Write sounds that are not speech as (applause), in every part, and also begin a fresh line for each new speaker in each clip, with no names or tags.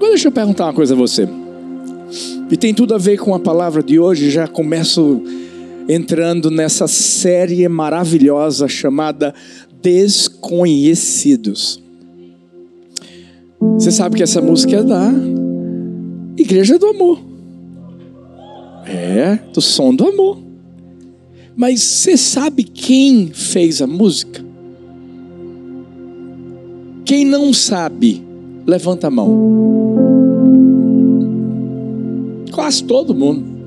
Deixa eu perguntar uma coisa a você. E tem tudo a ver com a palavra de hoje. Já começo entrando nessa série maravilhosa chamada Desconhecidos. Você sabe que essa música é da Igreja do Amor. É, do som do amor. Mas você sabe quem fez a música? Quem não sabe, levanta a mão. Quase todo mundo.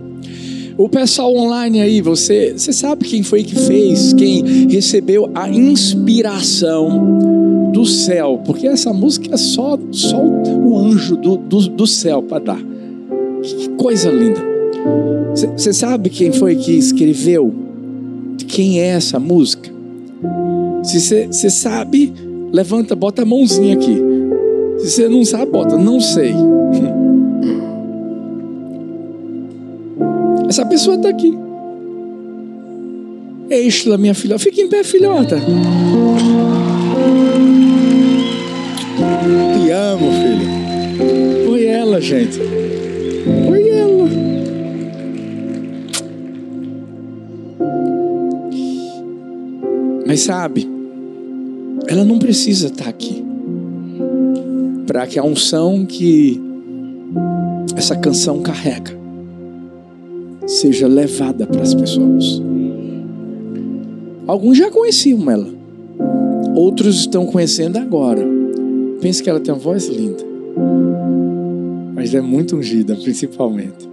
O pessoal online aí, você, você sabe quem foi que fez, quem recebeu a inspiração do céu, porque essa música é só, só o anjo do, do, do céu para dar. Que coisa linda. Você sabe quem foi que escreveu? Quem é essa música? Se você sabe, levanta, bota a mãozinha aqui. Se você não sabe, bota, não sei. (laughs) Essa pessoa está aqui. Estela, minha filha. Fica em pé, filhota. Te amo, filho. Foi ela, gente. Foi ela. Mas sabe, ela não precisa estar tá aqui para que a unção que essa canção carrega seja levada para as pessoas. Alguns já conheciam ela, outros estão conhecendo agora. Pense que ela tem uma voz linda, mas é muito ungida, (laughs) principalmente.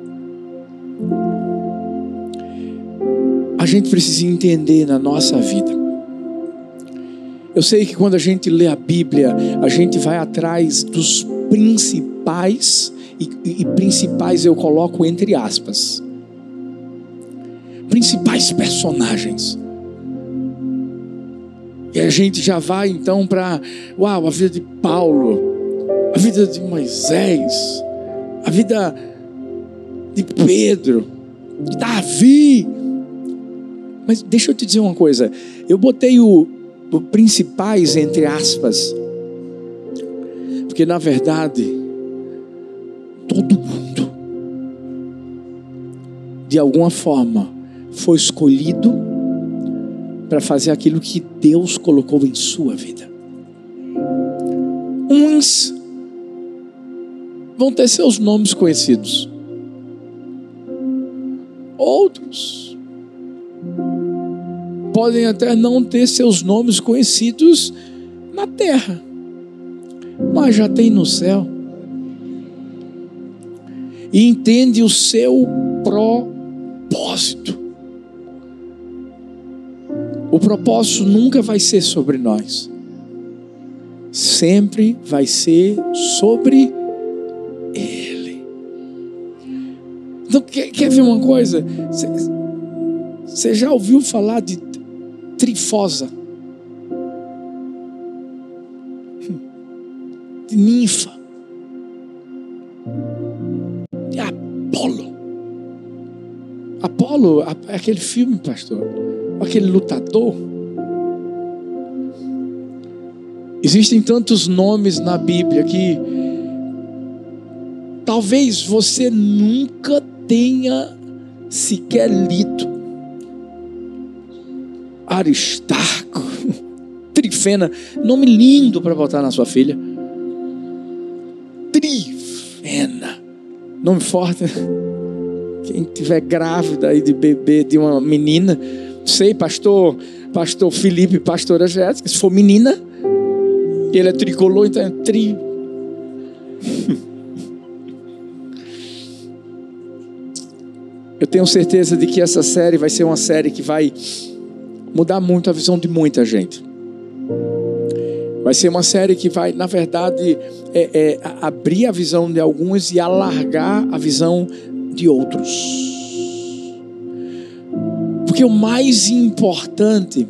A gente precisa entender na nossa vida. Eu sei que quando a gente lê a Bíblia, a gente vai atrás dos principais, e, e principais eu coloco entre aspas principais personagens. E a gente já vai então para, uau, a vida de Paulo, a vida de Moisés, a vida de Pedro, de Davi. Mas deixa eu te dizer uma coisa, eu botei o, o principais entre aspas, porque na verdade, todo mundo, de alguma forma, foi escolhido para fazer aquilo que Deus colocou em sua vida. Uns vão ter seus nomes conhecidos, outros podem até não ter seus nomes conhecidos na terra, mas já tem no céu. E entende o seu propósito. O propósito nunca vai ser sobre nós, sempre vai ser sobre Ele. Então, quer, quer ver uma coisa? Você já ouviu falar de trifosa? De ninfa? De Apolo? Apolo, é aquele filme, pastor aquele lutador. Existem tantos nomes na Bíblia que talvez você nunca tenha sequer lido. Aristarco, (laughs) Trifena, nome lindo para botar na sua filha. Trifena, nome forte. (laughs) Quem tiver grávida aí de bebê de uma menina, sei, pastor, pastor Felipe, pastora Jéssica, se for menina, ele é tricolor, então é tri. (laughs) Eu tenho certeza de que essa série vai ser uma série que vai mudar muito a visão de muita gente. Vai ser uma série que vai, na verdade, é, é, abrir a visão de alguns e alargar a visão de outros. Porque o mais importante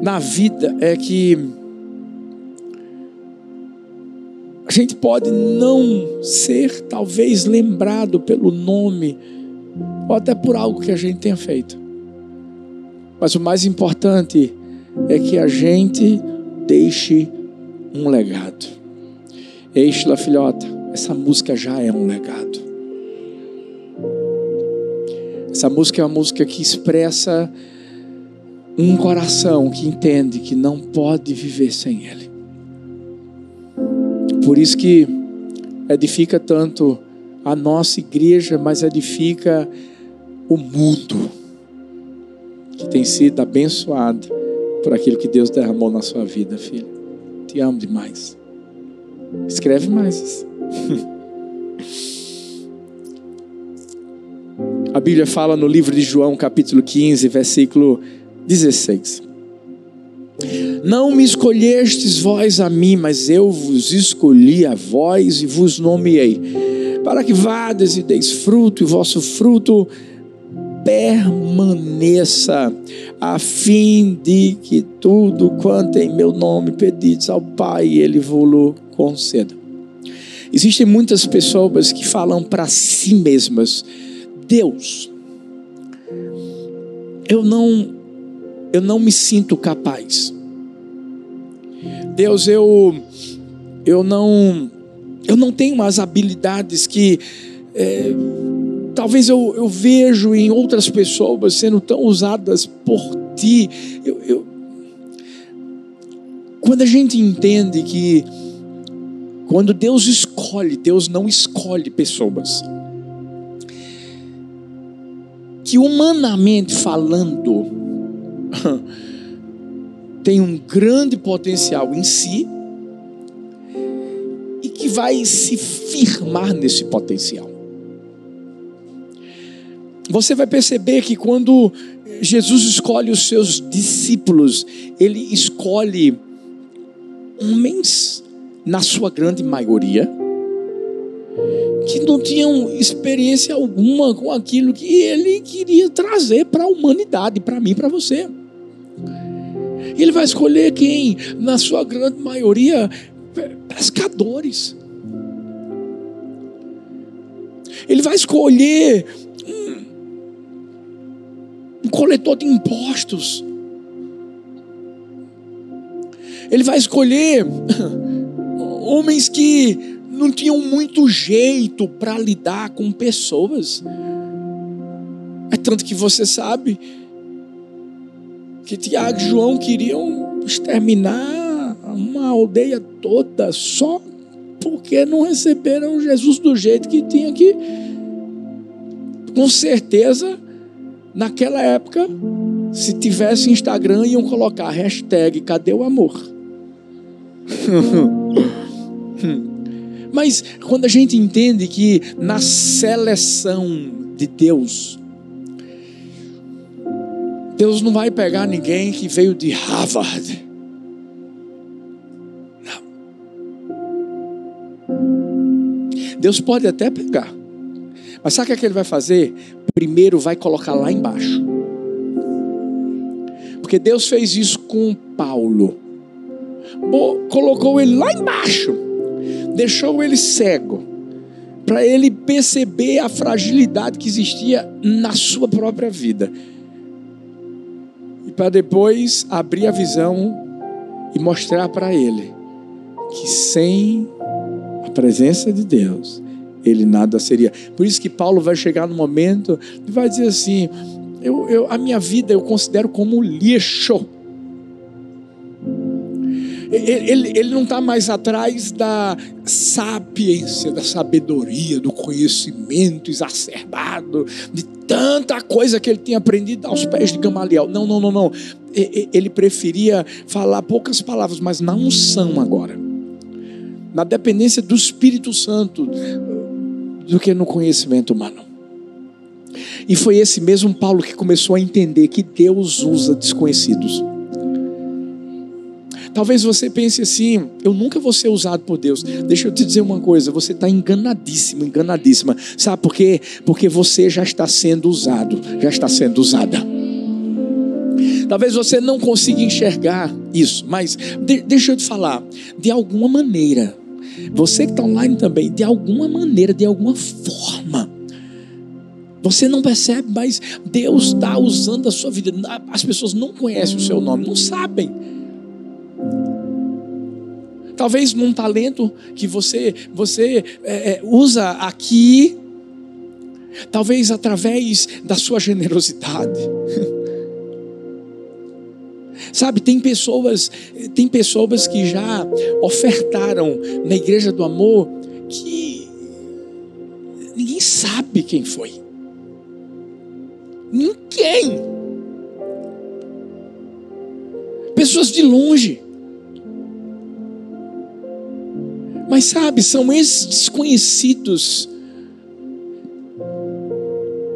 na vida é que a gente pode não ser, talvez, lembrado pelo nome, ou até por algo que a gente tenha feito. Mas o mais importante é que a gente deixe um legado. Eixa, filhota, essa música já é um legado. Essa música é uma música que expressa um coração que entende que não pode viver sem Ele. Por isso que edifica tanto a nossa igreja, mas edifica o mundo que tem sido abençoado por aquilo que Deus derramou na sua vida, filho. Te amo demais. Escreve mais. (laughs) A Bíblia fala no livro de João, capítulo 15, versículo 16. Não me escolhestes vós a mim, mas eu vos escolhi a vós e vos nomeei, para que vades e deis fruto, e vosso fruto permaneça, a fim de que tudo quanto em meu nome pedides ao Pai, Ele vos conceda. Existem muitas pessoas que falam para si mesmas: Deus, eu não, eu não me sinto capaz. Deus, eu, eu não, eu não tenho as habilidades que é, talvez eu, eu vejo em outras pessoas sendo tão usadas por ti. Eu, eu, quando a gente entende que quando Deus escolhe, Deus não escolhe pessoas. Que humanamente falando, (laughs) tem um grande potencial em si e que vai se firmar nesse potencial. Você vai perceber que quando Jesus escolhe os seus discípulos, ele escolhe homens, na sua grande maioria, que não tinham experiência alguma com aquilo que ele queria trazer para a humanidade, para mim, para você. Ele vai escolher quem, na sua grande maioria, pescadores. Ele vai escolher um coletor de impostos. Ele vai escolher (laughs) homens que não tinham muito jeito para lidar com pessoas. É tanto que você sabe que Tiago e João queriam exterminar uma aldeia toda só porque não receberam Jesus do jeito que tinha que. Com certeza Naquela época, se tivesse Instagram, iam colocar hashtag cadê o amor? (laughs) Mas quando a gente entende que na seleção de Deus, Deus não vai pegar ninguém que veio de Harvard. Não. Deus pode até pegar. Mas sabe o que, é ele vai fazer? primeiro vai colocar lá embaixo. Porque Deus fez isso com Paulo. Colocou ele lá embaixo. Deixou ele cego. Para ele perceber a fragilidade que existia na sua própria vida. E para depois abrir a visão e mostrar para ele que sem a presença de Deus, ele nada seria. Por isso que Paulo vai chegar no momento e vai dizer assim: eu, eu, a minha vida eu considero como lixo. Ele, ele, ele não está mais atrás da sapiência, da sabedoria, do conhecimento exacerbado, de tanta coisa que ele tinha aprendido aos pés de Gamaliel. Não, não, não, não. Ele preferia falar poucas palavras, mas na unção agora. Na dependência do Espírito Santo do que no conhecimento humano. E foi esse mesmo Paulo que começou a entender que Deus usa desconhecidos. Talvez você pense assim: eu nunca vou ser usado por Deus. Deixa eu te dizer uma coisa: você está enganadíssimo, enganadíssima. Sabe por quê? Porque você já está sendo usado, já está sendo usada. Talvez você não consiga enxergar isso, mas de, deixa eu te falar: de alguma maneira, você que está online também, de alguma maneira, de alguma forma, você não percebe, mas Deus está usando a sua vida. As pessoas não conhecem o seu nome, não sabem. Talvez num talento que você, você é, é, usa aqui, talvez através da sua generosidade. (laughs) Sabe, tem pessoas, tem pessoas que já ofertaram na igreja do amor que ninguém sabe quem foi. Ninguém. Pessoas de longe. Mas sabe, são esses desconhecidos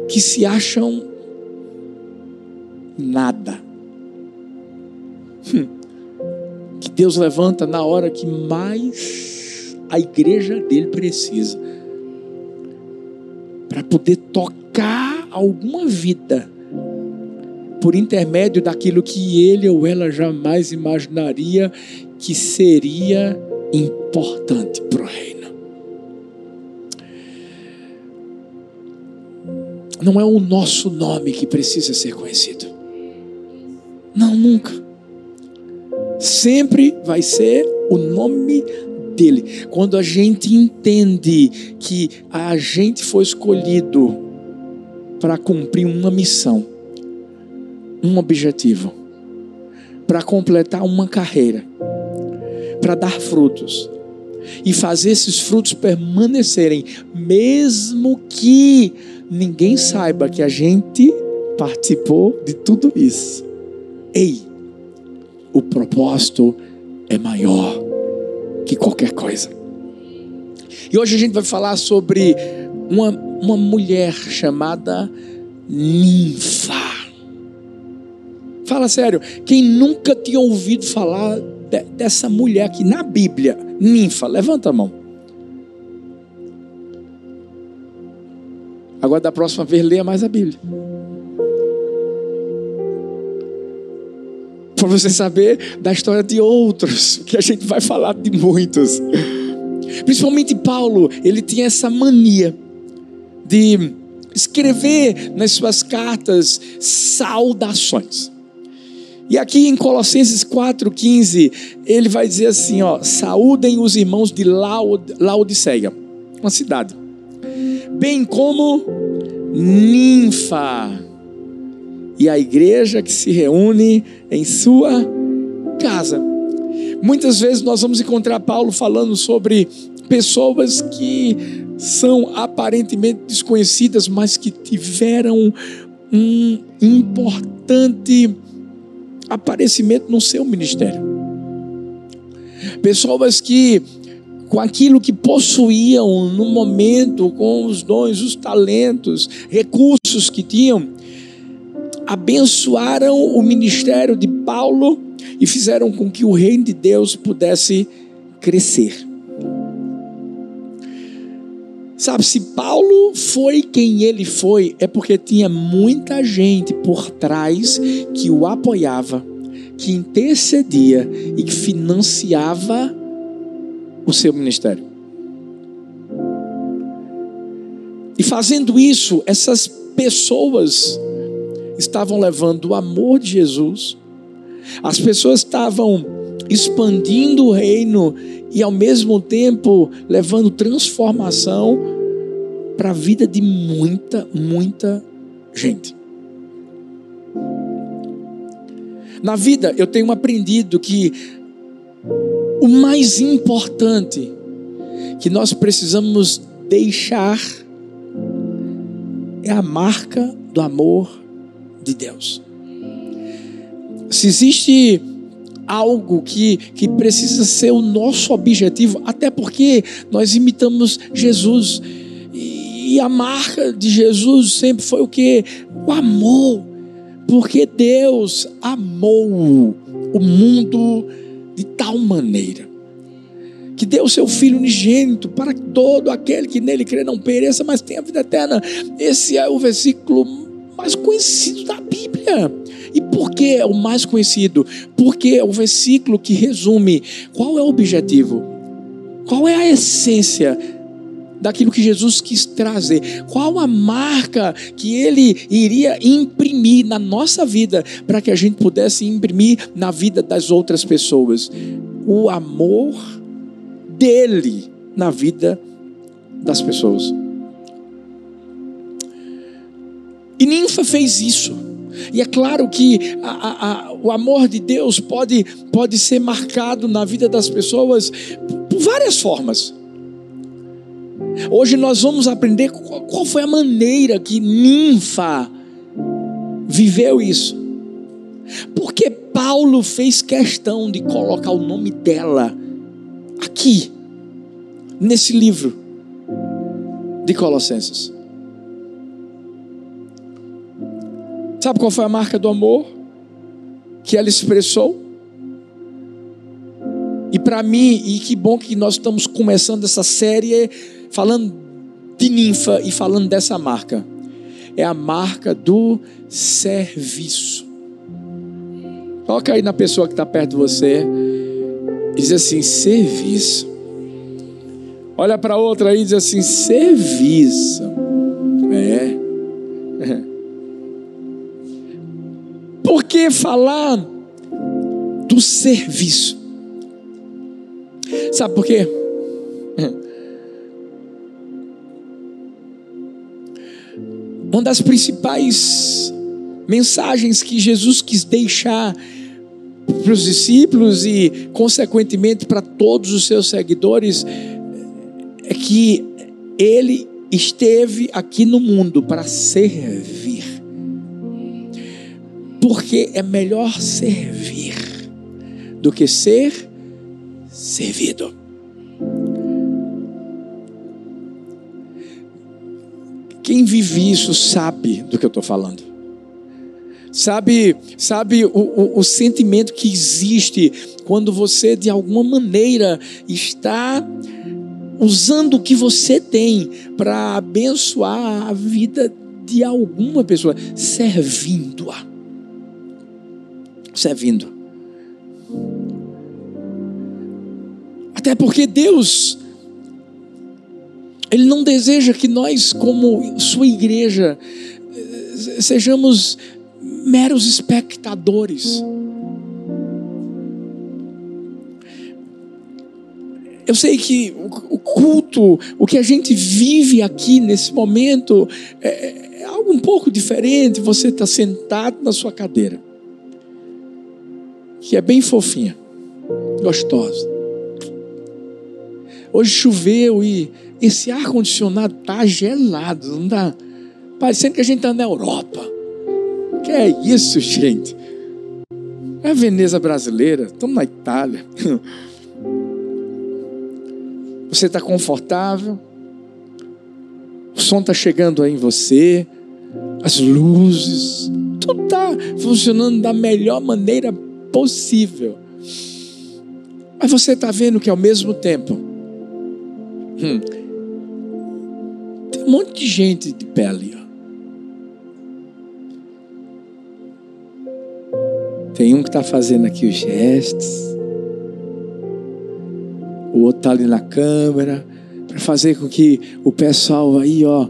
que se acham nada. Hum. Que Deus levanta na hora que mais a igreja dele precisa para poder tocar alguma vida por intermédio daquilo que ele ou ela jamais imaginaria que seria importante para o reino. Não é o nosso nome que precisa ser conhecido. Não, nunca. Sempre vai ser o nome dele. Quando a gente entende que a gente foi escolhido para cumprir uma missão, um objetivo, para completar uma carreira, para dar frutos e fazer esses frutos permanecerem, mesmo que ninguém saiba que a gente participou de tudo isso. Ei, o propósito é maior que qualquer coisa. E hoje a gente vai falar sobre uma, uma mulher chamada Ninfa. Fala sério, quem nunca tinha ouvido falar de, dessa mulher aqui na Bíblia, ninfa, levanta a mão. Agora, da próxima vez, leia mais a Bíblia. Para você saber da história de outros, que a gente vai falar de muitos. Principalmente Paulo, ele tinha essa mania de escrever nas suas cartas saudações. E aqui em Colossenses 4,15, ele vai dizer assim: ó, saúdem os irmãos de Laodiceia, uma cidade, bem como Ninfa, e a igreja que se reúne em sua casa. Muitas vezes nós vamos encontrar Paulo falando sobre pessoas que são aparentemente desconhecidas, mas que tiveram um importante aparecimento no seu ministério. Pessoas que, com aquilo que possuíam no momento, com os dons, os talentos, recursos que tinham, abençoaram o ministério de Paulo e fizeram com que o reino de Deus pudesse crescer. Sabe, se Paulo foi quem ele foi, é porque tinha muita gente por trás que o apoiava, que intercedia e que financiava o seu ministério. E fazendo isso, essas pessoas estavam levando o amor de Jesus, as pessoas estavam expandindo o reino e ao mesmo tempo levando transformação para a vida de muita, muita gente. Na vida eu tenho aprendido que o mais importante que nós precisamos deixar é a marca do amor de Deus. Se existe algo que, que precisa ser o nosso objetivo, até porque nós imitamos Jesus. E a marca de Jesus sempre foi o que? O amor. Porque Deus amou o mundo de tal maneira que deu o seu Filho unigênito para que todo aquele que nele crê não pereça, mas tenha vida eterna. Esse é o versículo mais conhecido da Bíblia. E por que é o mais conhecido? Porque é o versículo que resume qual é o objetivo, qual é a essência daquilo que Jesus quis trazer, qual a marca que ele iria imprimir na nossa vida para que a gente pudesse imprimir na vida das outras pessoas. O amor dele na vida das pessoas. E Ninfa fez isso. E é claro que a, a, o amor de Deus pode, pode ser marcado na vida das pessoas por várias formas. Hoje nós vamos aprender qual, qual foi a maneira que Ninfa viveu isso. Porque Paulo fez questão de colocar o nome dela aqui, nesse livro de Colossenses. Sabe qual foi a marca do amor que ela expressou? E para mim, e que bom que nós estamos começando essa série falando de ninfa e falando dessa marca. É a marca do serviço. Coloca aí na pessoa que está perto de você. Diz assim: serviço. Olha para outra aí e diz assim: serviço. É. Por que falar do serviço? Sabe por quê? (laughs) Uma das principais mensagens que Jesus quis deixar para os discípulos e, consequentemente, para todos os seus seguidores, é que ele esteve aqui no mundo para servir. Porque é melhor servir do que ser servido. Quem vive isso sabe do que eu estou falando. Sabe, sabe o, o, o, sentimento que existe quando você de alguma maneira está usando o que você tem para abençoar a vida de alguma pessoa, servindo-a. Servindo. Até porque Deus ele não deseja que nós, como sua igreja, sejamos meros espectadores. Eu sei que o culto, o que a gente vive aqui nesse momento, é, é algo um pouco diferente. Você está sentado na sua cadeira, que é bem fofinha, gostosa. Hoje choveu e esse ar condicionado tá gelado, não dá? Parecendo que a gente está na Europa. Que é isso, gente? É a Veneza brasileira, estamos na Itália. (laughs) Você está confortável? O som está chegando aí em você, as luzes, tudo está funcionando da melhor maneira possível. Mas você está vendo que ao mesmo tempo, hum, tem um monte de gente de pé ali. Ó. Tem um que está fazendo aqui os gestos. O outro está ali na câmera. Para fazer com que o pessoal aí, ó,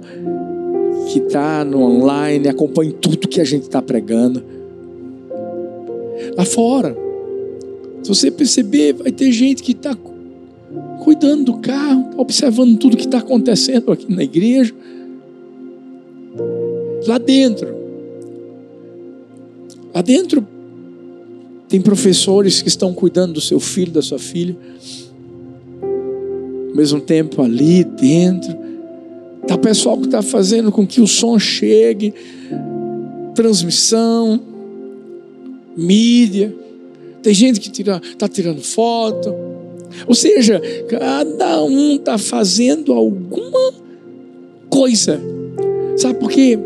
que está no online, acompanhe tudo que a gente está pregando. Lá fora. Se você perceber, vai ter gente que está cuidando do carro, observando tudo que está acontecendo aqui na igreja. Lá dentro, lá dentro tem professores que estão cuidando do seu filho, da sua filha. Ao mesmo tempo, ali dentro, está o pessoal que está fazendo com que o som chegue, transmissão, mídia. Tem gente que está tirando foto. Ou seja, cada um está fazendo alguma coisa. Sabe por quê?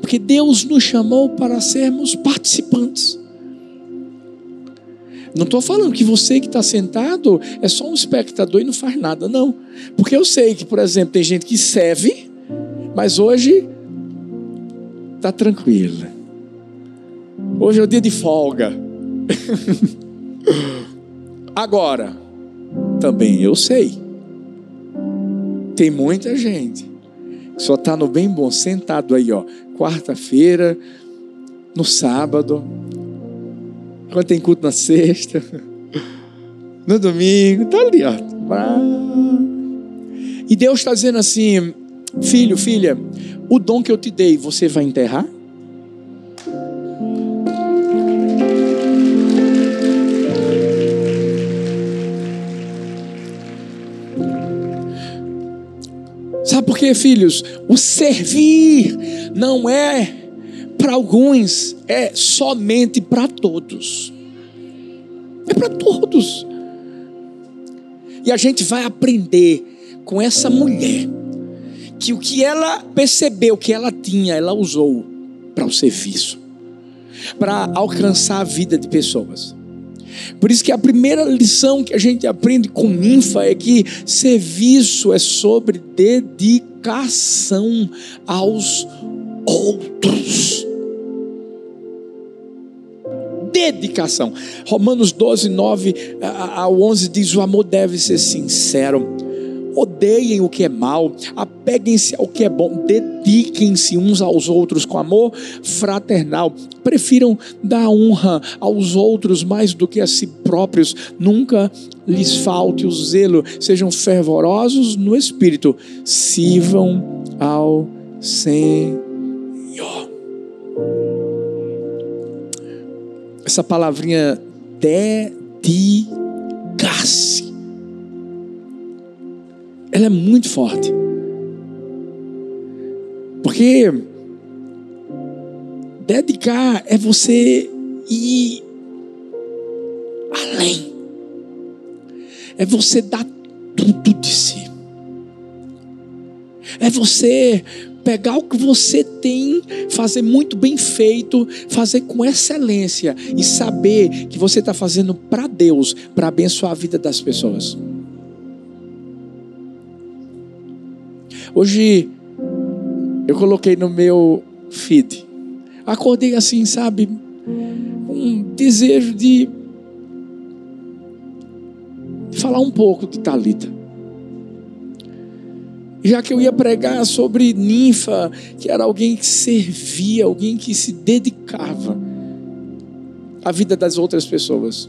Porque Deus nos chamou para sermos participantes. Não estou falando que você que está sentado é só um espectador e não faz nada, não. Porque eu sei que, por exemplo, tem gente que serve, mas hoje está tranquila. Hoje é o dia de folga. (laughs) Agora, também eu sei. Tem muita gente que só está no bem bom, sentado aí, ó, quarta-feira, no sábado, quando tem culto na sexta. (laughs) no domingo, tá ali, ó. E Deus está dizendo assim: Filho, filha, o dom que eu te dei, você vai enterrar? Sabe por quê, filhos? O servir não é para alguns, é somente para todos. É para todos. E a gente vai aprender com essa mulher que o que ela percebeu que ela tinha, ela usou para o serviço, para alcançar a vida de pessoas. Por isso que a primeira lição que a gente aprende com ninfa é que serviço é sobre dedicação aos outros. Dedicação. Romanos 12, 9 ao 11 diz: o amor deve ser sincero odeiem o que é mal, apeguem-se ao que é bom, dediquem-se uns aos outros com amor fraternal, prefiram dar honra aos outros mais do que a si próprios, nunca lhes falte o zelo, sejam fervorosos no espírito, sirvam ao Senhor. Essa palavrinha dedicar-se ela é muito forte. Porque dedicar é você ir além. É você dar tudo de si. É você pegar o que você tem, fazer muito bem feito, fazer com excelência e saber que você está fazendo para Deus, para abençoar a vida das pessoas. Hoje eu coloquei no meu feed. Acordei assim, sabe? Um desejo de falar um pouco de Talita. Já que eu ia pregar sobre ninfa, que era alguém que servia, alguém que se dedicava à vida das outras pessoas.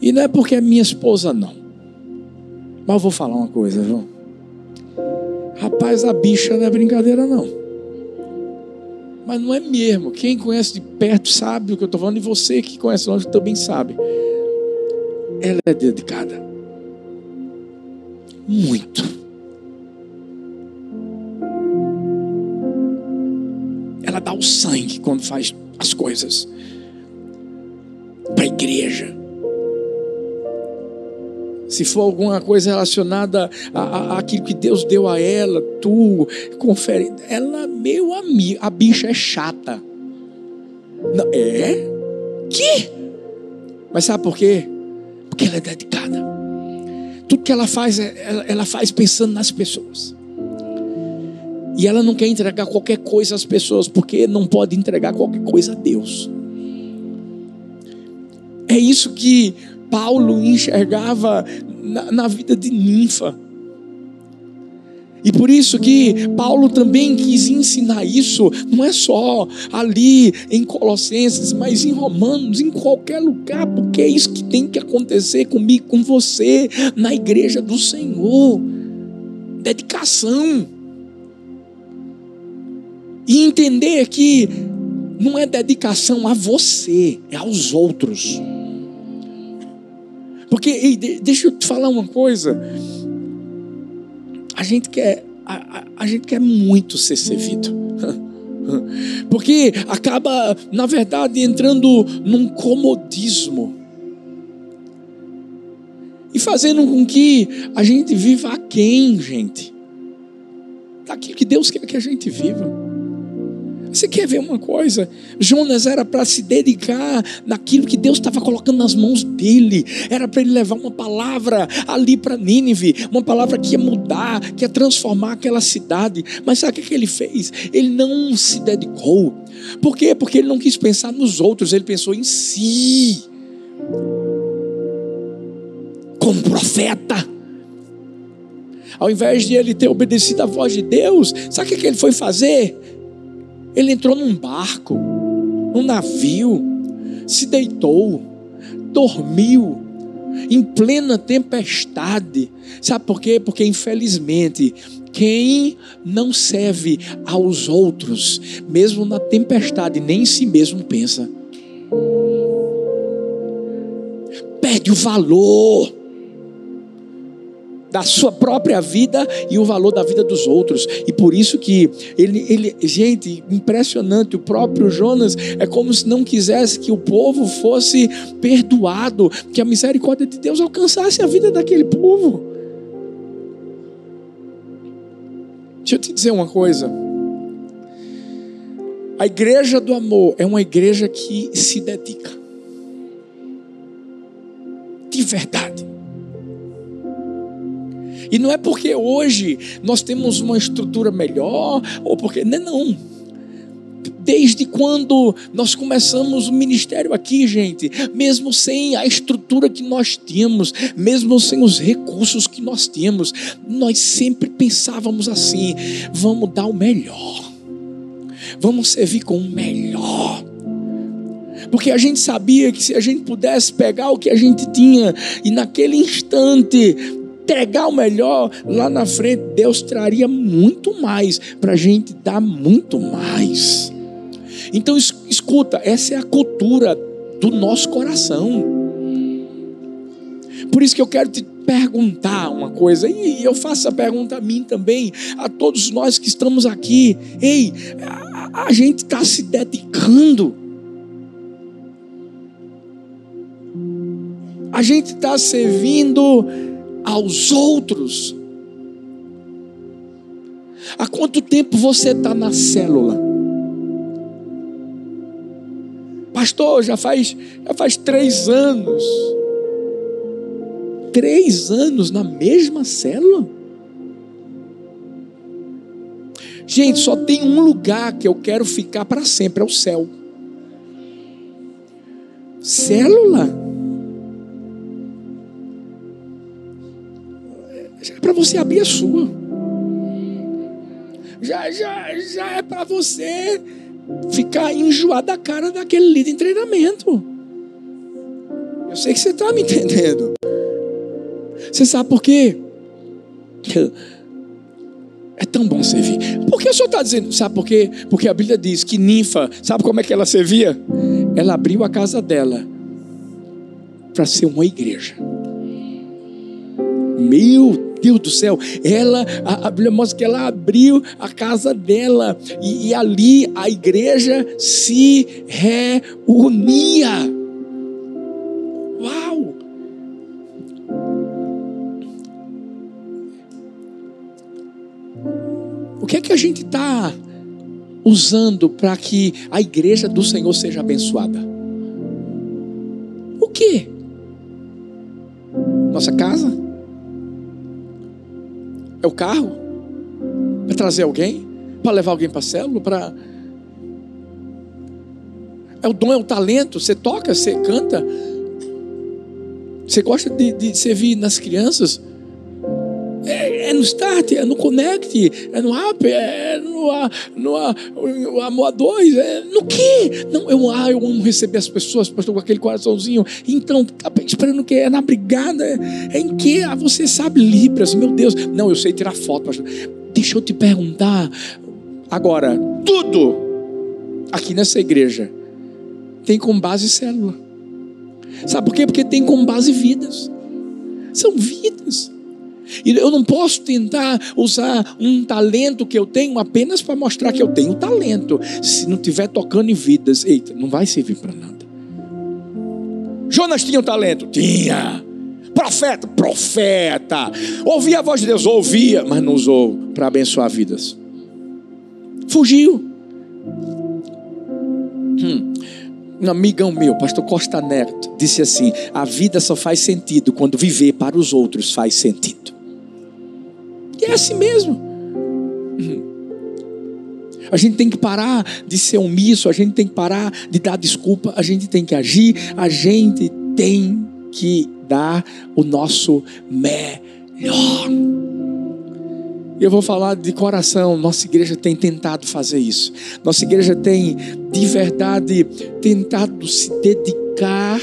E não é porque é minha esposa, não. Mas eu vou falar uma coisa, viu? Rapaz, a bicha não é brincadeira, não. Mas não é mesmo. Quem conhece de perto sabe o que eu estou falando, e você que conhece longe também sabe. Ela é dedicada. Muito. Ela dá o sangue quando faz as coisas para a igreja se for alguma coisa relacionada àquilo que Deus deu a ela, tu confere. Ela, meu amigo, a bicha é chata. Não, é? Que? Mas sabe por quê? Porque ela é dedicada. Tudo que ela faz, é, ela faz pensando nas pessoas. E ela não quer entregar qualquer coisa às pessoas, porque não pode entregar qualquer coisa a Deus. É isso que Paulo enxergava na, na vida de ninfa. E por isso que Paulo também quis ensinar isso, não é só ali em Colossenses, mas em Romanos, em qualquer lugar, porque é isso que tem que acontecer comigo, com você, na igreja do Senhor. Dedicação. E entender que não é dedicação a você, é aos outros. Porque, ei, deixa eu te falar uma coisa. A gente quer, a, a, a gente quer muito ser servido. (laughs) Porque acaba, na verdade, entrando num comodismo. E fazendo com que a gente viva aquém, gente. Daquilo que Deus quer que a gente viva. Você quer ver uma coisa? Jonas era para se dedicar naquilo que Deus estava colocando nas mãos dele. Era para ele levar uma palavra ali para Nínive, uma palavra que ia mudar, que ia transformar aquela cidade. Mas sabe o que ele fez? Ele não se dedicou. Por quê? Porque ele não quis pensar nos outros, ele pensou em si. Como profeta. Ao invés de ele ter obedecido à voz de Deus, sabe o que ele foi fazer? Ele entrou num barco, num navio, se deitou, dormiu, em plena tempestade. Sabe por quê? Porque infelizmente quem não serve aos outros, mesmo na tempestade, nem em si mesmo pensa. Perde o valor da sua própria vida e o valor da vida dos outros. E por isso que ele, ele, gente, impressionante, o próprio Jonas é como se não quisesse que o povo fosse perdoado, que a misericórdia de Deus alcançasse a vida daquele povo. Deixa eu te dizer uma coisa. A igreja do amor é uma igreja que se dedica. De verdade. E não é porque hoje nós temos uma estrutura melhor, ou porque. Não, não. Desde quando nós começamos o ministério aqui, gente, mesmo sem a estrutura que nós tínhamos, mesmo sem os recursos que nós tínhamos, nós sempre pensávamos assim: vamos dar o melhor, vamos servir com o melhor. Porque a gente sabia que se a gente pudesse pegar o que a gente tinha e naquele instante entregar o melhor, lá na frente Deus traria muito mais para a gente dar muito mais. Então escuta, essa é a cultura do nosso coração. Por isso que eu quero te perguntar uma coisa, e eu faço a pergunta a mim também, a todos nós que estamos aqui. Ei, a, a gente está se dedicando. A gente está servindo aos outros. Há quanto tempo você está na célula? Pastor, já faz, já faz três anos. Três anos na mesma célula? Gente, só tem um lugar que eu quero ficar para sempre: é o céu. Célula? É para você abrir a sua. Já, já, já é para você ficar enjoado da cara daquele líder em treinamento. Eu sei que você está me (laughs) entendendo. Você sabe por quê? É tão bom servir. Por que o senhor está dizendo? Sabe por quê? Porque a Bíblia diz que ninfa, sabe como é que ela servia? Ela abriu a casa dela para ser uma igreja. Meu Deus do céu, ela, a, a Bíblia mostra que ela abriu a casa dela e, e ali a igreja se reunia. Uau! O que é que a gente está usando para que a igreja do Senhor seja abençoada? O que? Nossa casa? É o carro? Para trazer alguém? Para levar alguém para a célula? Para... É o dom, é o talento. Você toca, você canta. Você gosta de, de servir nas crianças. É, é, no start, é no connect, é no app, é no, no, no amor 2, é no que? Não, eu, ah, eu amo receber as pessoas, pastor, com aquele coraçãozinho. Então, tá esperando o que? É na brigada, é, é em que? Ah, você sabe Libras, meu Deus. Não, eu sei tirar foto, pastor. Deixa eu te perguntar. Agora, tudo aqui nessa igreja tem como base célula. Sabe por quê? Porque tem como base vidas. São vidas. E eu não posso tentar usar um talento que eu tenho apenas para mostrar que eu tenho talento. Se não estiver tocando em vidas, eita, não vai servir para nada. Jonas tinha um talento? Tinha. Profeta? Profeta. Ouvia a voz de Deus? Ouvia, mas não usou para abençoar vidas. Fugiu. Hum. Um amigão meu, pastor Costa Neto, disse assim: a vida só faz sentido quando viver para os outros faz sentido. E é assim mesmo. A gente tem que parar de ser omisso, a gente tem que parar de dar desculpa, a gente tem que agir, a gente tem que dar o nosso melhor. Eu vou falar de coração, nossa igreja tem tentado fazer isso. Nossa igreja tem de verdade tentado se dedicar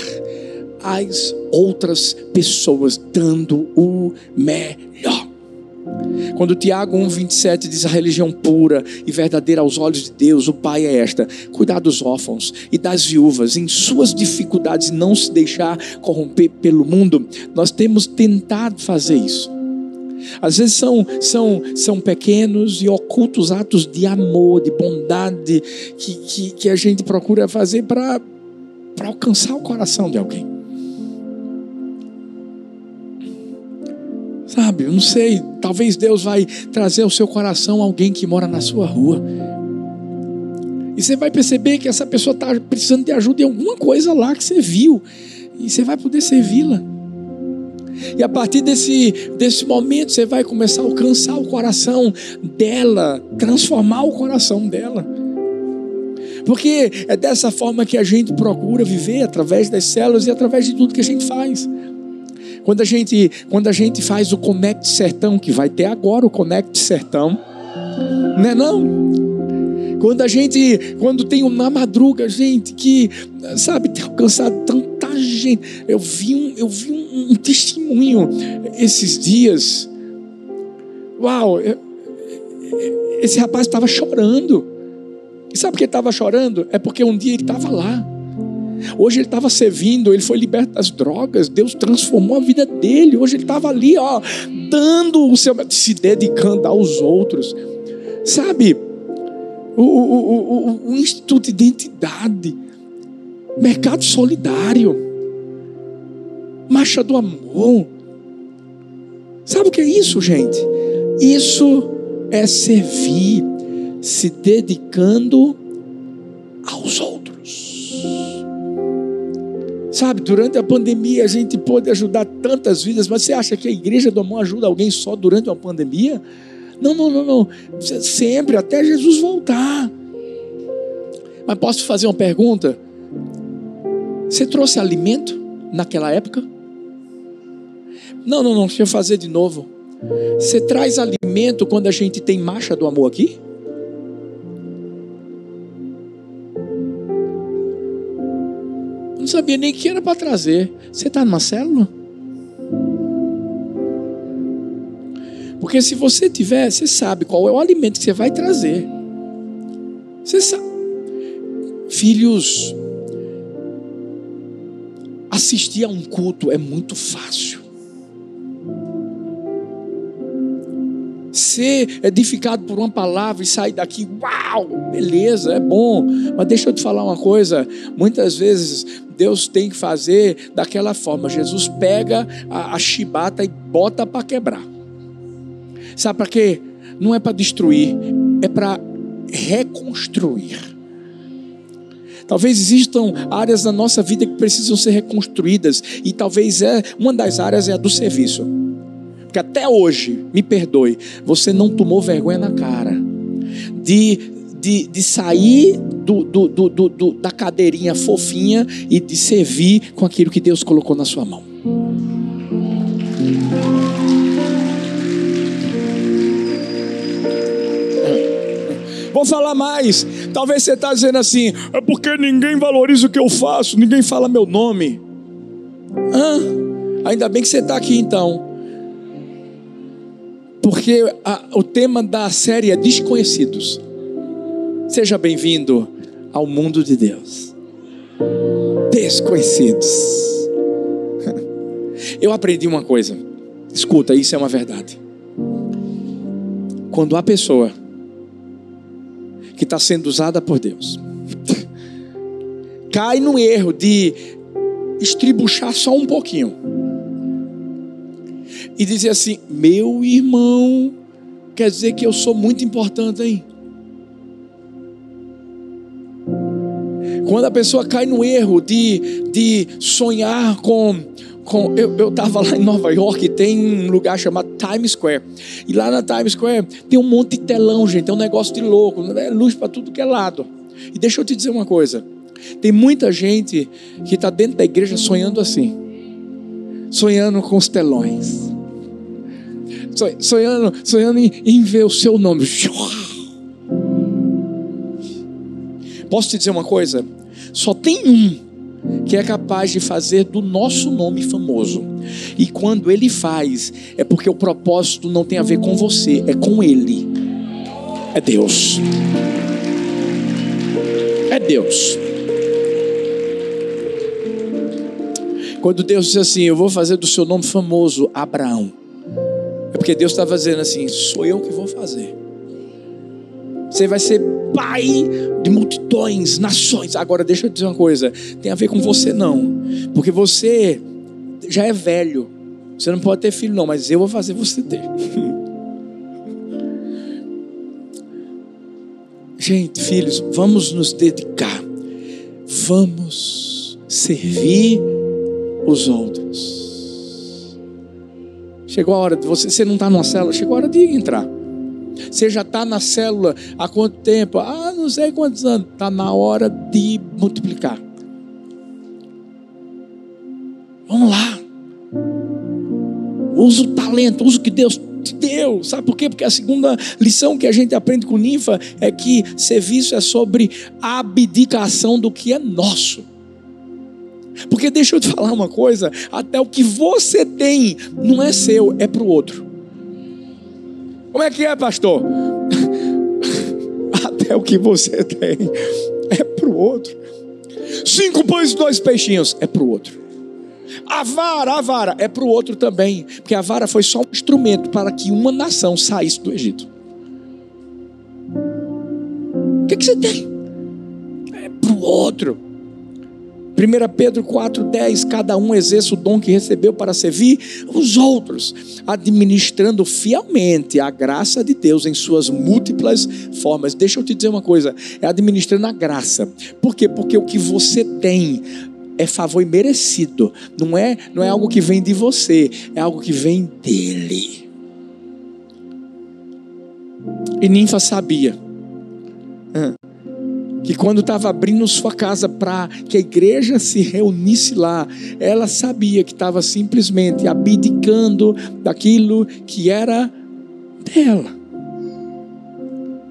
as outras pessoas, dando o melhor. Quando Tiago 1,27 diz a religião pura e verdadeira aos olhos de Deus, o Pai é esta: cuidar dos órfãos e das viúvas, em suas dificuldades, não se deixar corromper pelo mundo. Nós temos tentado fazer isso. Às vezes são, são, são pequenos e ocultos atos de amor, de bondade, que, que, que a gente procura fazer para alcançar o coração de alguém. Sabe, eu não sei, talvez Deus vai trazer ao seu coração alguém que mora na sua rua. E você vai perceber que essa pessoa está precisando de ajuda em alguma coisa lá que você viu. E você vai poder servi-la. E a partir desse, desse momento você vai começar a alcançar o coração dela, transformar o coração dela. Porque é dessa forma que a gente procura viver, através das células e através de tudo que a gente faz. Quando a gente, quando a gente faz o Connect Sertão, que vai ter agora o Connect Sertão, não é não? Quando a gente, quando tem uma madruga, gente, que, sabe, tem alcançado tanta gente. Eu vi um, eu vi um, um testemunho esses dias. Uau, esse rapaz estava chorando. E sabe por que estava chorando? É porque um dia ele estava lá. Hoje ele estava servindo, ele foi liberto das drogas, Deus transformou a vida dele. Hoje ele estava ali, ó, dando o seu, se dedicando aos outros. Sabe, o, o, o, o Instituto de Identidade, Mercado Solidário, Marcha do Amor. Sabe o que é isso, gente? Isso é servir, se dedicando aos outros. Sabe, durante a pandemia a gente pôde ajudar tantas vidas, mas você acha que a igreja do amor ajuda alguém só durante uma pandemia? Não, não, não, não. Sempre, até Jesus voltar. Mas posso fazer uma pergunta? Você trouxe alimento naquela época? Não, não, não. Deixa eu fazer de novo. Você traz alimento quando a gente tem marcha do amor aqui? Sabia nem que era para trazer. Você está numa célula? Porque se você tiver, você sabe qual é o alimento que você vai trazer. Você sabe. Filhos, assistir a um culto é muito fácil. Ser edificado por uma palavra e sair daqui, uau, beleza, é bom. Mas deixa eu te falar uma coisa: muitas vezes Deus tem que fazer daquela forma. Jesus pega a, a chibata e bota para quebrar. Sabe para quê? Não é para destruir, é para reconstruir. Talvez existam áreas da nossa vida que precisam ser reconstruídas e talvez é uma das áreas é a do serviço. Porque até hoje, me perdoe, você não tomou vergonha na cara de, de, de sair do, do, do, do, da cadeirinha fofinha e de servir com aquilo que Deus colocou na sua mão. Vou falar mais. Talvez você está dizendo assim: é porque ninguém valoriza o que eu faço, ninguém fala meu nome. Hã? Ainda bem que você está aqui então. Porque a, o tema da série é Desconhecidos. Seja bem-vindo ao mundo de Deus. Desconhecidos. (laughs) Eu aprendi uma coisa. Escuta, isso é uma verdade. Quando a pessoa que está sendo usada por Deus. (laughs) Cai no erro de estribuchar só um pouquinho. E dizer assim: meu irmão, quer dizer que eu sou muito importante, hein? Quando a pessoa cai no erro de, de sonhar com com, eu estava lá em Nova York tem um lugar chamado Times Square. E lá na Times Square tem um monte de telão, gente. É um negócio de louco. É luz para tudo que é lado. E deixa eu te dizer uma coisa. Tem muita gente que está dentro da igreja sonhando assim. Sonhando com os telões. Sonhando, sonhando em, em ver o seu nome. Posso te dizer uma coisa? Só tem um que é capaz de fazer do nosso nome famoso. E quando ele faz, é porque o propósito não tem a ver com você, é com ele. É Deus. É Deus. Quando Deus diz assim: Eu vou fazer do seu nome famoso Abraão, porque Deus está fazendo assim: Sou eu que vou fazer. Você vai ser pai de multidões, nações. Agora, deixa eu dizer uma coisa: tem a ver com você, não. Porque você já é velho. Você não pode ter filho, não, mas eu vou fazer você ter. (laughs) Gente, filhos, vamos nos dedicar. Vamos servir os outros. Chegou a hora de você, você não está numa célula, chegou a hora de entrar. Você já está na célula há quanto tempo? Ah, não sei quantos anos. Está na hora de multiplicar. Vamos lá. Usa o talento, usa o que Deus te deu. Sabe por quê? Porque a segunda lição que a gente aprende com ninfa é que serviço é sobre abdicação do que é nosso. Porque deixa eu te falar uma coisa: até o que você tem não é seu, é para o outro. Como é que é, pastor? (laughs) Até o que você tem é para o outro. Cinco pães e dois peixinhos é para o outro. A vara, a vara é para o outro também, porque a vara foi só um instrumento para que uma nação saísse do Egito. O que, que você tem? É para o outro. 1 Pedro 4,10: Cada um exerce o dom que recebeu para servir os outros, administrando fielmente a graça de Deus em suas múltiplas formas. Deixa eu te dizer uma coisa: é administrando a graça. Por quê? Porque o que você tem é favor imerecido, não é, não é algo que vem de você, é algo que vem dele. E Ninfa sabia que quando estava abrindo sua casa para que a igreja se reunisse lá, ela sabia que estava simplesmente abdicando daquilo que era dela,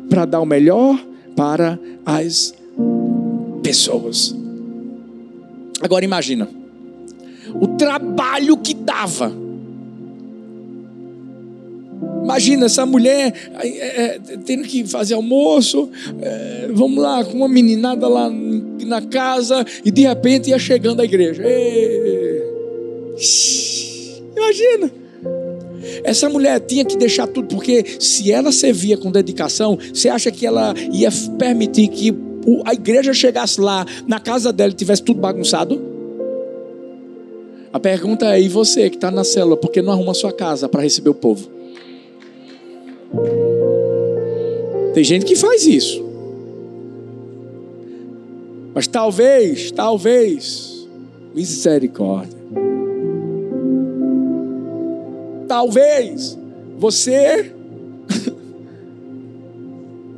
para dar o melhor para as pessoas. Agora imagina o trabalho que dava Imagina essa mulher é, é, tendo que fazer almoço, é, vamos lá, com uma meninada lá na casa, e de repente ia chegando a igreja. Imagina. Essa mulher tinha que deixar tudo, porque se ela servia com dedicação, você acha que ela ia permitir que a igreja chegasse lá, na casa dela e tivesse tudo bagunçado? A pergunta é: e você que está na célula, por que não arruma sua casa para receber o povo? Tem gente que faz isso. Mas talvez, talvez, misericórdia. Talvez você, (laughs)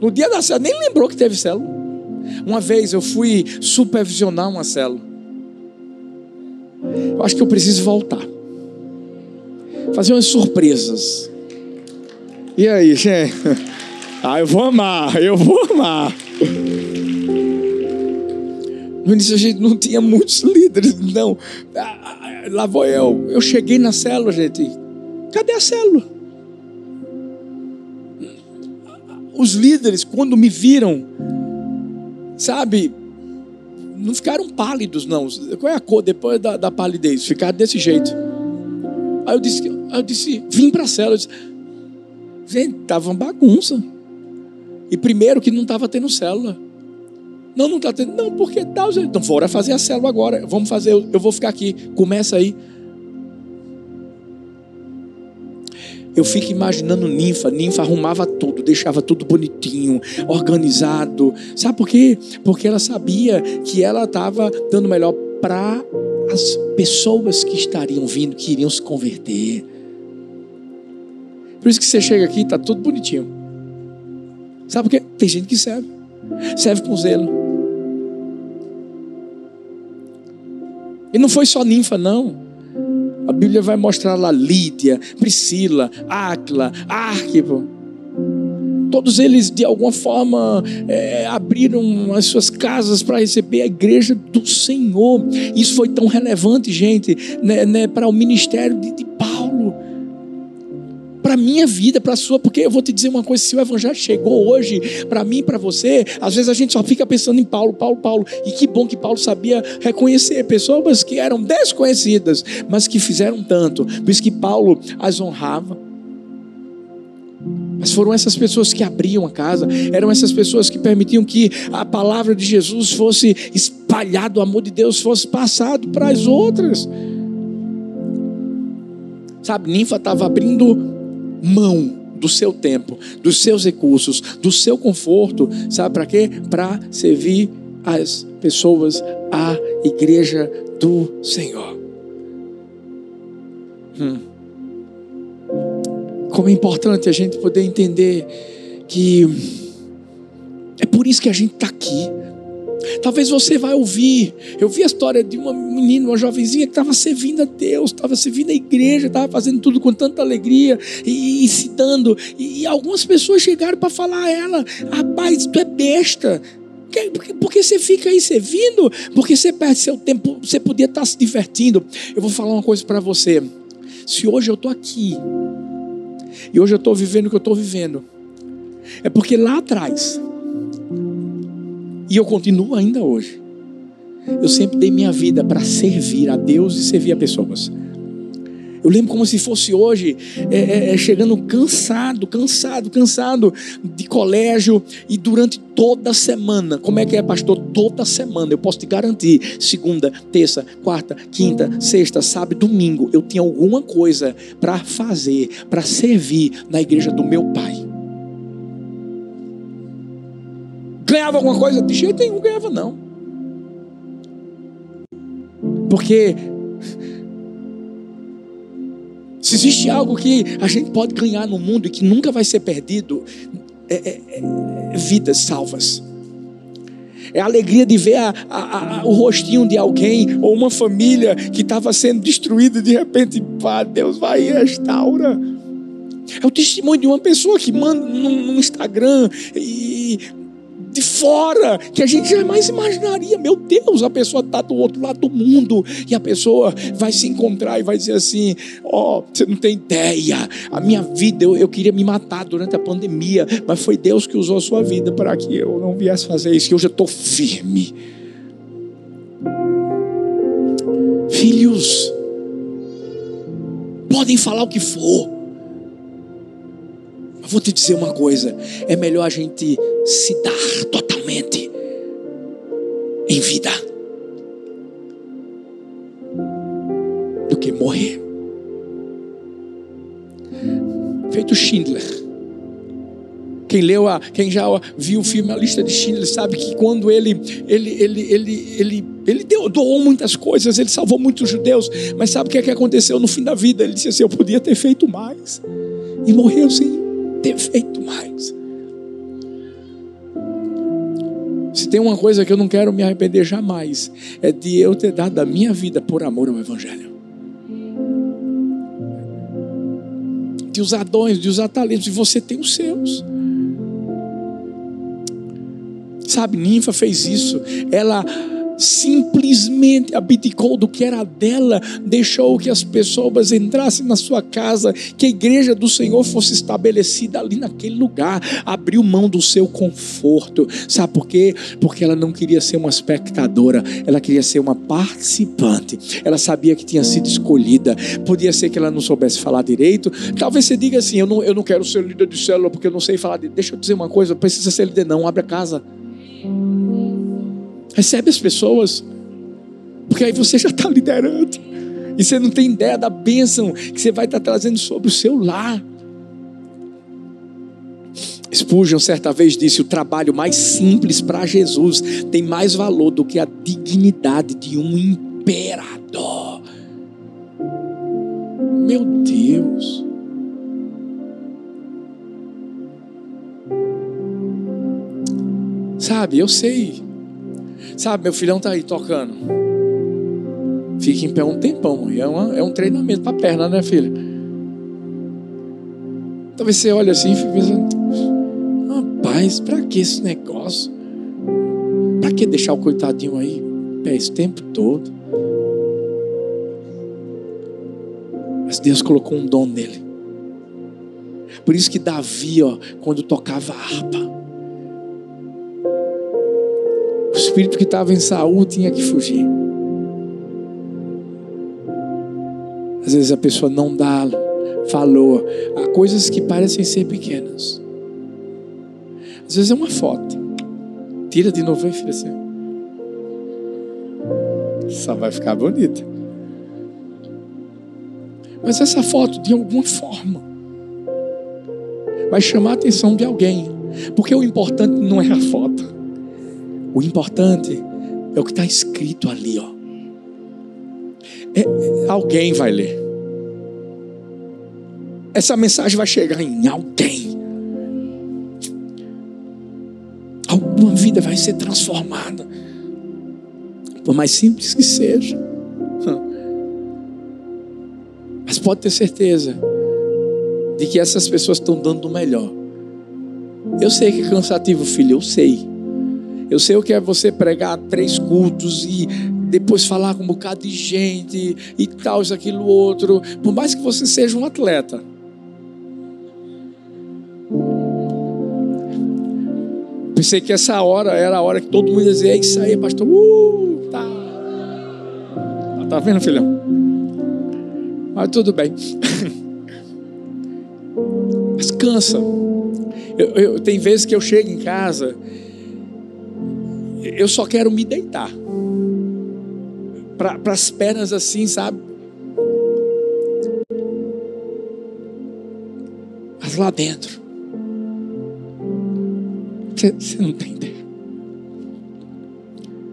no dia da célula, nem lembrou que teve célula. Uma vez eu fui supervisionar uma célula. Eu acho que eu preciso voltar. Fazer umas surpresas. E aí, gente? (laughs) Ah, eu vou amar, eu vou amar. No início a gente não tinha muitos líderes, não. Lá vou eu. Eu cheguei na célula, gente. Cadê a célula? Os líderes, quando me viram, sabe, não ficaram pálidos, não. Qual é a cor depois da, da palidez? Ficaram desse jeito. Aí eu disse, eu disse vim para a célula. Eu disse, Gente, estava uma bagunça. E primeiro que não estava tendo célula. Não, não está tendo. Não, porque tal. Tá, então, bora fazer a célula agora. Vamos fazer, eu vou ficar aqui. Começa aí. Eu fico imaginando ninfa. Ninfa arrumava tudo, deixava tudo bonitinho, organizado. Sabe por quê? Porque ela sabia que ela estava dando melhor para as pessoas que estariam vindo, que iriam se converter. Por isso que você chega aqui e está tudo bonitinho. Sabe por quê? Tem gente que serve. Serve com zelo. E não foi só ninfa, não. A Bíblia vai mostrar lá Lídia, Priscila, Áquila, Arquipo. Todos eles, de alguma forma, é, abriram as suas casas para receber a igreja do Senhor. Isso foi tão relevante, gente, né, né, para o ministério de, de Paulo para a minha vida, para a sua, porque eu vou te dizer uma coisa: se o Evangelho chegou hoje para mim e para você, às vezes a gente só fica pensando em Paulo, Paulo, Paulo. E que bom que Paulo sabia reconhecer pessoas que eram desconhecidas, mas que fizeram tanto. Por isso que Paulo as honrava. Mas foram essas pessoas que abriam a casa, eram essas pessoas que permitiam que a palavra de Jesus fosse espalhada, o amor de Deus fosse passado para as outras. Sabe, Ninfa estava abrindo mão do seu tempo, dos seus recursos, do seu conforto, sabe para quê? Para servir as pessoas, a igreja do Senhor. Hum. Como é importante a gente poder entender que é por isso que a gente está aqui. Talvez você vai ouvir. Eu vi a história de uma menina, uma jovenzinha que estava servindo a Deus, estava servindo a igreja, estava fazendo tudo com tanta alegria e, e se dando. E, e algumas pessoas chegaram para falar a ela: rapaz, tu é besta. Porque você fica aí servindo, porque você perde seu tempo, você podia estar se divertindo. Eu vou falar uma coisa para você. Se hoje eu estou aqui, e hoje eu estou vivendo o que eu estou vivendo, é porque lá atrás, e eu continuo ainda hoje. Eu sempre dei minha vida para servir a Deus e servir a pessoas. Eu lembro como se fosse hoje, é, é, é, chegando cansado, cansado, cansado de colégio e durante toda semana. Como é que é, pastor? Toda semana, eu posso te garantir: segunda, terça, quarta, quinta, sexta, sábado, domingo, eu tinha alguma coisa para fazer, para servir na igreja do meu pai. Ganhava alguma coisa? De jeito nenhum ganhava, não. Porque se existe algo que a gente pode ganhar no mundo e que nunca vai ser perdido, é, é, é vidas salvas. É a alegria de ver a, a, a, o rostinho de alguém ou uma família que estava sendo destruída de repente, pá, Deus vai e restaura. É o testemunho de uma pessoa que manda no, no Instagram e de fora, que a gente jamais imaginaria. Meu Deus, a pessoa está do outro lado do mundo e a pessoa vai se encontrar e vai dizer assim: Ó, oh, você não tem ideia, a minha vida, eu, eu queria me matar durante a pandemia, mas foi Deus que usou a sua vida para que eu não viesse fazer isso, que hoje eu estou firme. Filhos, podem falar o que for. Eu vou te dizer uma coisa: é melhor a gente se dar totalmente em vida do que morrer. Feito Schindler. Quem leu a, quem já viu o filme A Lista de Schindler sabe que quando ele ele ele ele ele ele deu, doou muitas coisas, ele salvou muitos judeus, mas sabe o que é que aconteceu no fim da vida? Ele disse assim: eu podia ter feito mais e morreu sem ter feito mais. Se tem uma coisa que eu não quero me arrepender jamais, é de eu ter dado a minha vida por amor ao Evangelho. De usar dons, de usar talentos, e você tem os seus. Sabe, Ninfa fez isso. Ela simplesmente abdicou do que era dela, deixou que as pessoas entrassem na sua casa, que a igreja do Senhor fosse estabelecida ali naquele lugar, abriu mão do seu conforto. Sabe por quê? Porque ela não queria ser uma espectadora, ela queria ser uma participante. Ela sabia que tinha sido escolhida. Podia ser que ela não soubesse falar direito. Talvez você diga assim: eu não, eu não quero ser líder de célula porque eu não sei falar direito. Deixa eu dizer uma coisa: precisa ser líder, não, abre a casa. Recebe as pessoas, porque aí você já está liderando, e você não tem ideia da bênção que você vai estar tá trazendo sobre o seu lar. Spurgeon certa vez disse: o trabalho mais simples para Jesus tem mais valor do que a dignidade de um imperador. Meu Deus. Sabe, eu sei Sabe, meu filhão tá aí tocando. Fica em pé um tempão. E é, uma, é um treinamento para perna, né, filha? Talvez você olhe assim e fique pensando: Rapaz, para que esse negócio? Para que deixar o coitadinho aí pé esse tempo todo? Mas Deus colocou um dom nele. Por isso que Davi, ó, quando tocava a harpa, espírito que estava em Saul tinha que fugir. Às vezes a pessoa não dá valor a coisas que parecem ser pequenas. Às vezes é uma foto. Tira de novo aí, filha, assim. Só vai ficar bonita. Mas essa foto, de alguma forma, vai chamar a atenção de alguém. Porque o importante não é a foto. O importante é o que está escrito ali, ó. É, alguém vai ler. Essa mensagem vai chegar em alguém. Alguma vida vai ser transformada. Por mais simples que seja. (laughs) Mas pode ter certeza de que essas pessoas estão dando o melhor. Eu sei que é cansativo, filho, eu sei. Eu sei o que é você pregar três cultos e depois falar com um bocado de gente e tal, isso, aquilo, outro. Por mais que você seja um atleta. Pensei que essa hora era a hora que todo mundo dizia: É isso aí, pastor. Uh, tá. Tá vendo, filhão? Mas tudo bem. (laughs) Mas cansa. Eu, eu, tem vezes que eu chego em casa, eu só quero me deitar. Para as pernas assim, sabe? Mas lá dentro, você não tem ideia.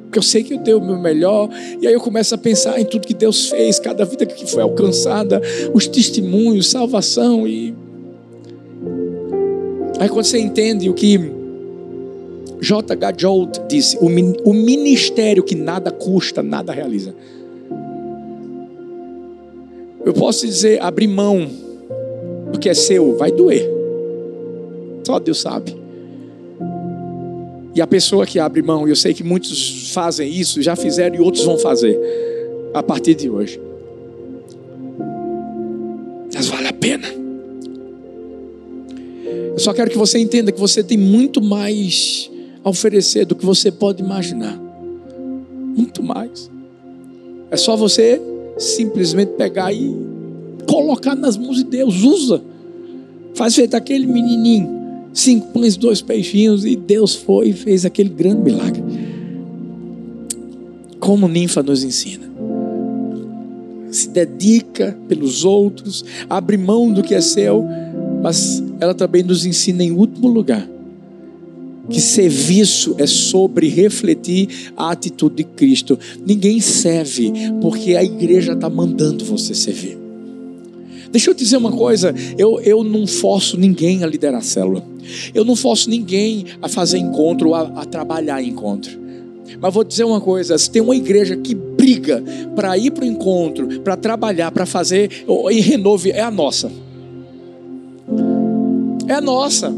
Porque eu sei que eu dei o meu melhor, e aí eu começo a pensar em tudo que Deus fez, cada vida que foi alcançada, os testemunhos, salvação e Aí quando você entende o que J.H. Jolt disse, o, ministério que nada custa, nada realiza. Eu posso dizer, abrir mão do que é seu, vai doer. Só Deus sabe. E a pessoa que abre mão, eu sei que muitos fazem isso, já fizeram e outros vão fazer a partir de hoje. Mas vale a pena. Eu só quero que você entenda que você tem muito mais a oferecer do que você pode imaginar. Muito mais. É só você simplesmente pegar e colocar nas mãos de Deus. Usa. Faz feito aquele menininho. Cinco pães, dois peixinhos. E Deus foi e fez aquele grande milagre. Como ninfa nos ensina. Se dedica pelos outros. Abre mão do que é seu mas ela também nos ensina, em último lugar, que serviço é sobre refletir a atitude de Cristo. Ninguém serve porque a igreja está mandando você servir. Deixa eu dizer uma coisa: eu, eu não forço ninguém a liderar a célula, eu não forço ninguém a fazer encontro, a, a trabalhar encontro. Mas vou dizer uma coisa: se tem uma igreja que briga para ir para o encontro, para trabalhar, para fazer e renove, é a nossa é nossa.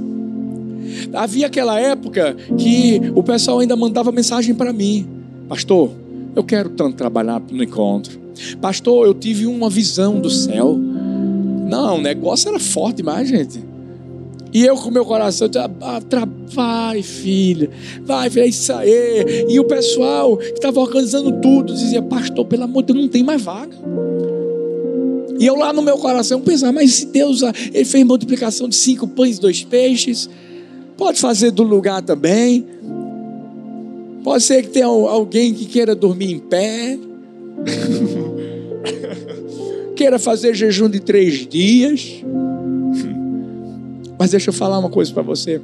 Havia aquela época que o pessoal ainda mandava mensagem para mim: Pastor, eu quero tanto trabalhar no encontro. Pastor, eu tive uma visão do céu. Não, o negócio era forte demais, gente. E eu com meu coração, ah, vai, filha, vai, filha, é isso aí. E o pessoal que estava organizando tudo dizia: Pastor, pelo amor de Deus, não tem mais vaga. E eu lá no meu coração pensar, mas se Deus ele fez multiplicação de cinco pães e dois peixes, pode fazer do lugar também. Pode ser que tenha alguém que queira dormir em pé, (laughs) queira fazer jejum de três dias. Mas deixa eu falar uma coisa para você.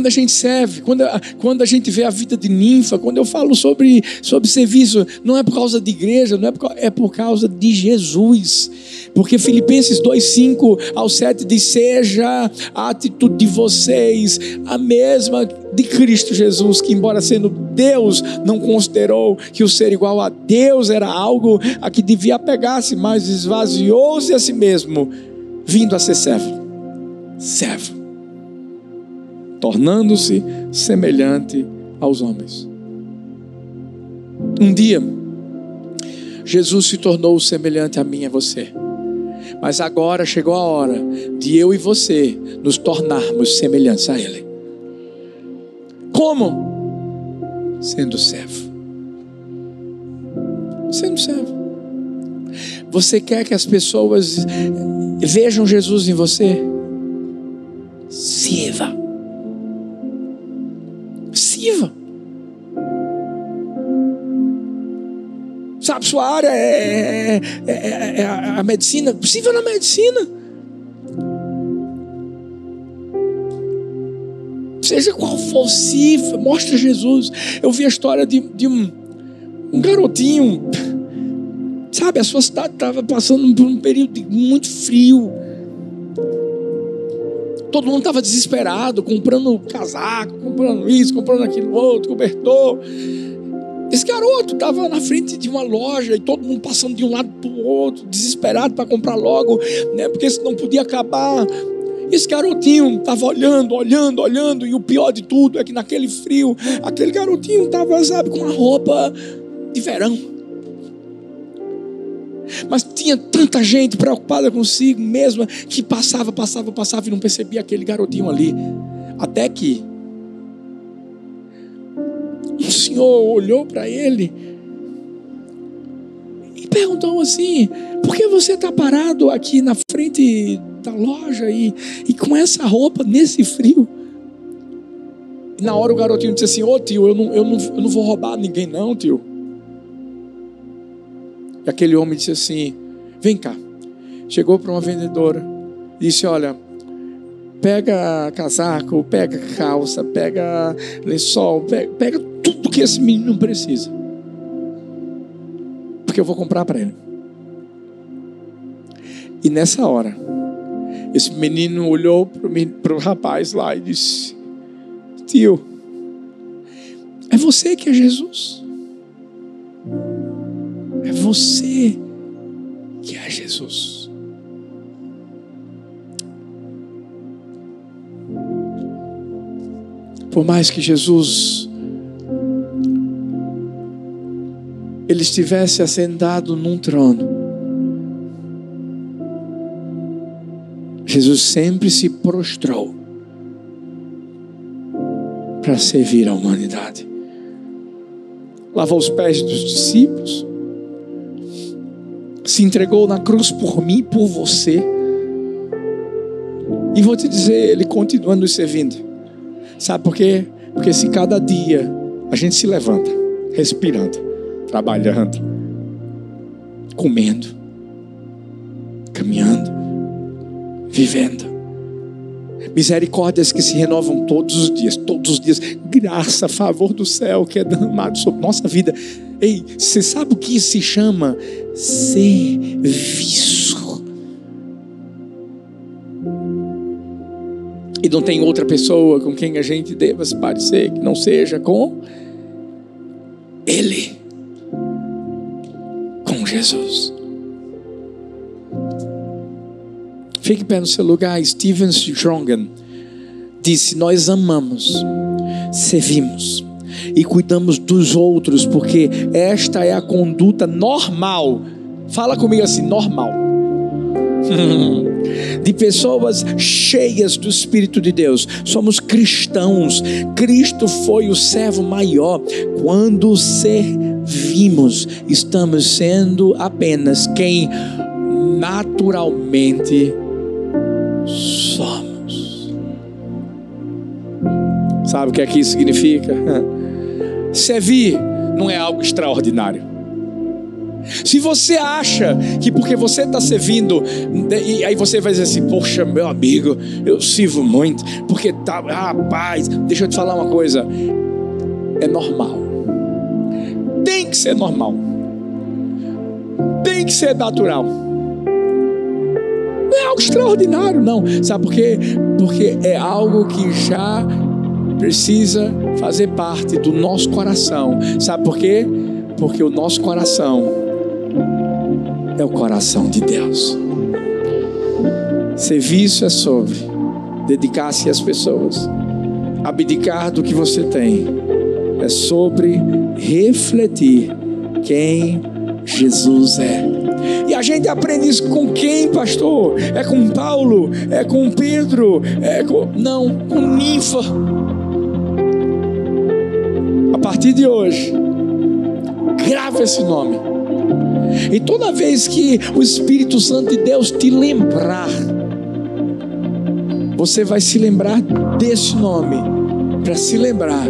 Quando a gente serve, quando a, quando a gente vê a vida de ninfa, quando eu falo sobre, sobre serviço, não é por causa de igreja, não é por, é por causa de Jesus. Porque Filipenses 2,5 ao 7 diz: Seja a atitude de vocês a mesma de Cristo Jesus, que, embora sendo Deus, não considerou que o ser igual a Deus era algo a que devia apegar-se, mas esvaziou-se a si mesmo, vindo a ser servo servo, tornando-se semelhante aos homens. Um dia, Jesus se tornou semelhante a mim e a você. Mas agora chegou a hora de eu e você nos tornarmos semelhantes a Ele. Como? Sendo servo. Sendo servo. Você quer que as pessoas vejam Jesus em você? Sirva. Sirva. Sabe, sua área é, é, é, é a medicina. Sirva na medicina. Seja qual for, sirva. Mostra Jesus. Eu vi a história de, de um, um garotinho Sabe, a sua cidade estava passando por um período muito frio. Todo mundo estava desesperado, comprando casaco, comprando isso, comprando aquilo outro, cobertor. Esse garoto estava na frente de uma loja e todo mundo passando de um lado para o outro, desesperado para comprar logo, né? Porque não podia acabar. Esse garotinho estava olhando, olhando, olhando, e o pior de tudo é que naquele frio, aquele garotinho estava, sabe, com uma roupa de verão. Mas tinha tanta gente preocupada consigo mesma que passava, passava, passava e não percebia aquele garotinho ali. Até que o Senhor olhou para ele e perguntou assim: Por que você está parado aqui na frente da loja e, e com essa roupa nesse frio? E na hora o garotinho disse assim: Ô oh, tio, eu não, eu, não, eu não vou roubar ninguém, não, tio. E aquele homem disse assim: Vem cá. Chegou para uma vendedora, disse: Olha, pega casaco, pega calça, pega lençol, pega, pega tudo que esse menino precisa. Porque eu vou comprar para ele. E nessa hora, esse menino olhou para o rapaz lá e disse: Tio, é você que é Jesus. É você que é Jesus. Por mais que Jesus ele estivesse assentado num trono, Jesus sempre se prostrou para servir a humanidade. Lavou os pés dos discípulos, se entregou na cruz por mim, por você. E vou te dizer, Ele continua nos servindo. Sabe por quê? Porque se cada dia a gente se levanta, respirando, trabalhando, comendo, caminhando, vivendo, misericórdias que se renovam todos os dias, todos os dias, graça, favor do céu que é derramado sobre nossa vida. Ei, você sabe o que se chama serviço? E não tem outra pessoa com quem a gente deva se parecer que não seja com Ele, com Jesus. Fique pé no seu lugar. Steven Strongen disse: Nós amamos, servimos e cuidamos dos outros, porque esta é a conduta normal. Fala comigo assim: normal. (laughs) de pessoas cheias do Espírito de Deus. Somos cristãos. Cristo foi o servo maior. Quando servimos, estamos sendo apenas quem naturalmente somos. Sabe o que aqui significa? (laughs) Servir não é algo extraordinário. Se você acha que porque você está servindo, e aí você vai dizer assim, poxa, meu amigo, eu sirvo muito, porque tá, rapaz, deixa eu te falar uma coisa, é normal, tem que ser normal, tem que ser natural, não é algo extraordinário, não, sabe por quê? Porque é algo que já precisa fazer parte do nosso coração. Sabe por quê? Porque o nosso coração é o coração de Deus. Serviço é sobre dedicar-se às pessoas. Abdicar do que você tem é sobre refletir quem Jesus é. E a gente aprende isso com quem, pastor? É com Paulo? É com Pedro? É com... Não, com Ninfa. Partir de hoje, grava esse nome. E toda vez que o Espírito Santo de Deus te lembrar, você vai se lembrar desse nome, para se lembrar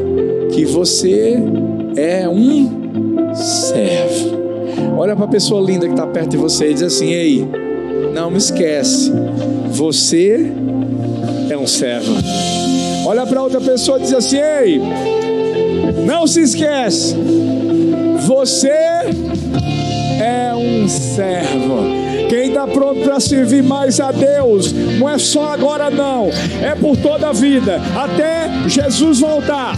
que você é um servo. Olha para a pessoa linda que está perto de você e diz assim: Ei, não me esquece, você é um servo. Olha para outra pessoa e diz assim: Ei, não se esquece, você é um servo. Quem está pronto para servir mais a Deus, não é só agora, não, é por toda a vida, até Jesus voltar.